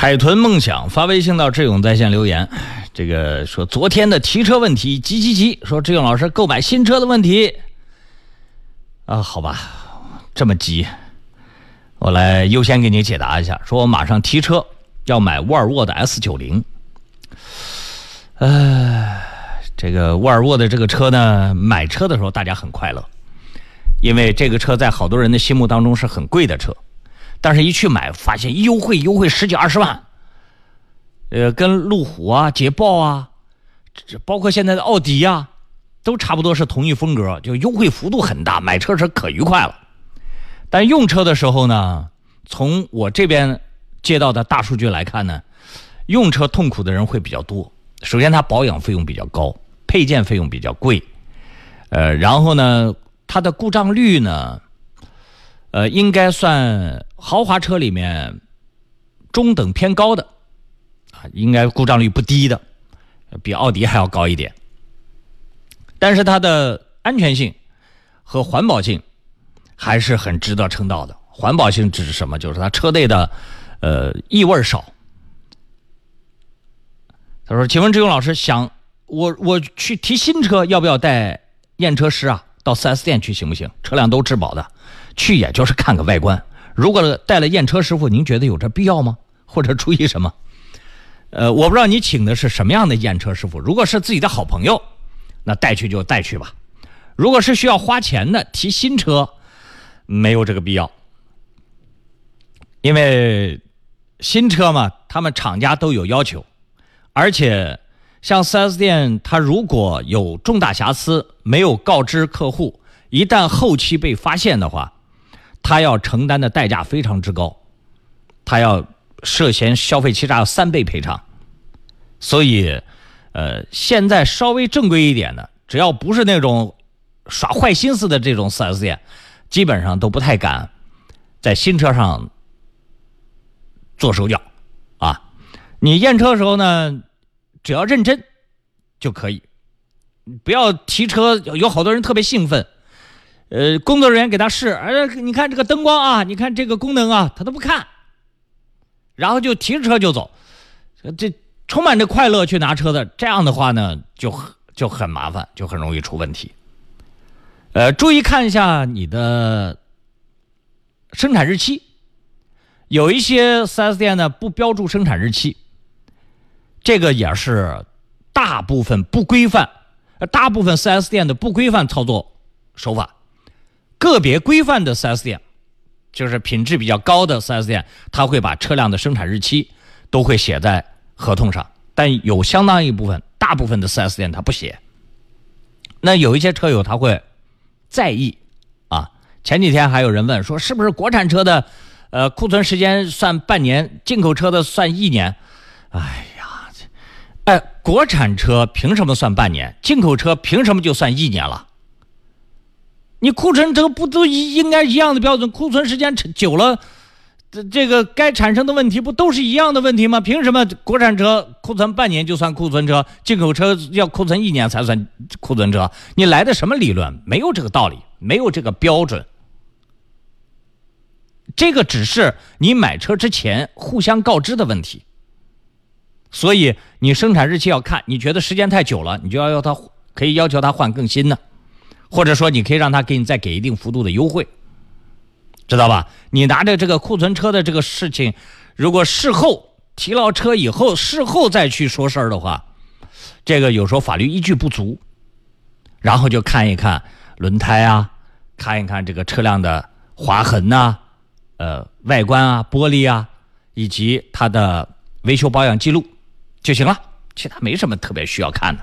海豚梦想发微信到志勇在线留言，这个说昨天的提车问题急急急，说志勇老师购买新车的问题。啊，好吧，这么急，我来优先给你解答一下。说我马上提车要买沃尔沃的 S 九零，呃，这个沃尔沃的这个车呢，买车的时候大家很快乐，因为这个车在好多人的心目当中是很贵的车。但是，一去买发现优惠优惠十几二十万，呃，跟路虎啊、捷豹啊，这包括现在的奥迪啊，都差不多是同一风格，就优惠幅度很大，买车时可愉快了。但用车的时候呢，从我这边接到的大数据来看呢，用车痛苦的人会比较多。首先，它保养费用比较高，配件费用比较贵，呃，然后呢，它的故障率呢。呃，应该算豪华车里面中等偏高的啊，应该故障率不低的，比奥迪还要高一点。但是它的安全性和环保性还是很值得称道的。环保性指什么？就是它车内的呃异味少。他说：“请问志勇老师，想我我去提新车，要不要带验车师啊？到 4S 店去行不行？车辆都质保的。”去也就是看个外观，如果带了验车师傅，您觉得有这必要吗？或者出于什么？呃，我不知道你请的是什么样的验车师傅。如果是自己的好朋友，那带去就带去吧。如果是需要花钱的提新车，没有这个必要，因为新车嘛，他们厂家都有要求，而且像 4S 店，他如果有重大瑕疵没有告知客户，一旦后期被发现的话。他要承担的代价非常之高，他要涉嫌消费欺诈要三倍赔偿，所以，呃，现在稍微正规一点的，只要不是那种耍坏心思的这种 4S 店，基本上都不太敢在新车上做手脚啊。你验车的时候呢，只要认真就可以，不要提车。有好多人特别兴奋。呃，工作人员给他试，呃，你看这个灯光啊，你看这个功能啊，他都不看，然后就提着车就走，这充满着快乐去拿车的，这样的话呢，就就很麻烦，就很容易出问题。呃，注意看一下你的生产日期，有一些 4S 店呢不标注生产日期，这个也是大部分不规范，大部分 4S 店的不规范操作手法。个别规范的 4S 店，就是品质比较高的 4S 店，他会把车辆的生产日期都会写在合同上。但有相当一部分，大部分的 4S 店他不写。那有一些车友他会在意啊。前几天还有人问说，是不是国产车的呃库存时间算半年，进口车的算一年？哎呀，哎，国产车凭什么算半年？进口车凭什么就算一年了？你库存这个不都应该一样的标准？库存时间久了，这这个该产生的问题不都是一样的问题吗？凭什么国产车库存半年就算库存车，进口车要库存一年才算库存车？你来的什么理论？没有这个道理，没有这个标准。这个只是你买车之前互相告知的问题。所以你生产日期要看，你觉得时间太久了，你就要要他可以要求他换更新的。或者说，你可以让他给你再给一定幅度的优惠，知道吧？你拿着这个库存车的这个事情，如果事后提了车以后，事后再去说事儿的话，这个有时候法律依据不足。然后就看一看轮胎啊，看一看这个车辆的划痕呐，呃，外观啊，玻璃啊，以及它的维修保养记录就行了，其他没什么特别需要看的。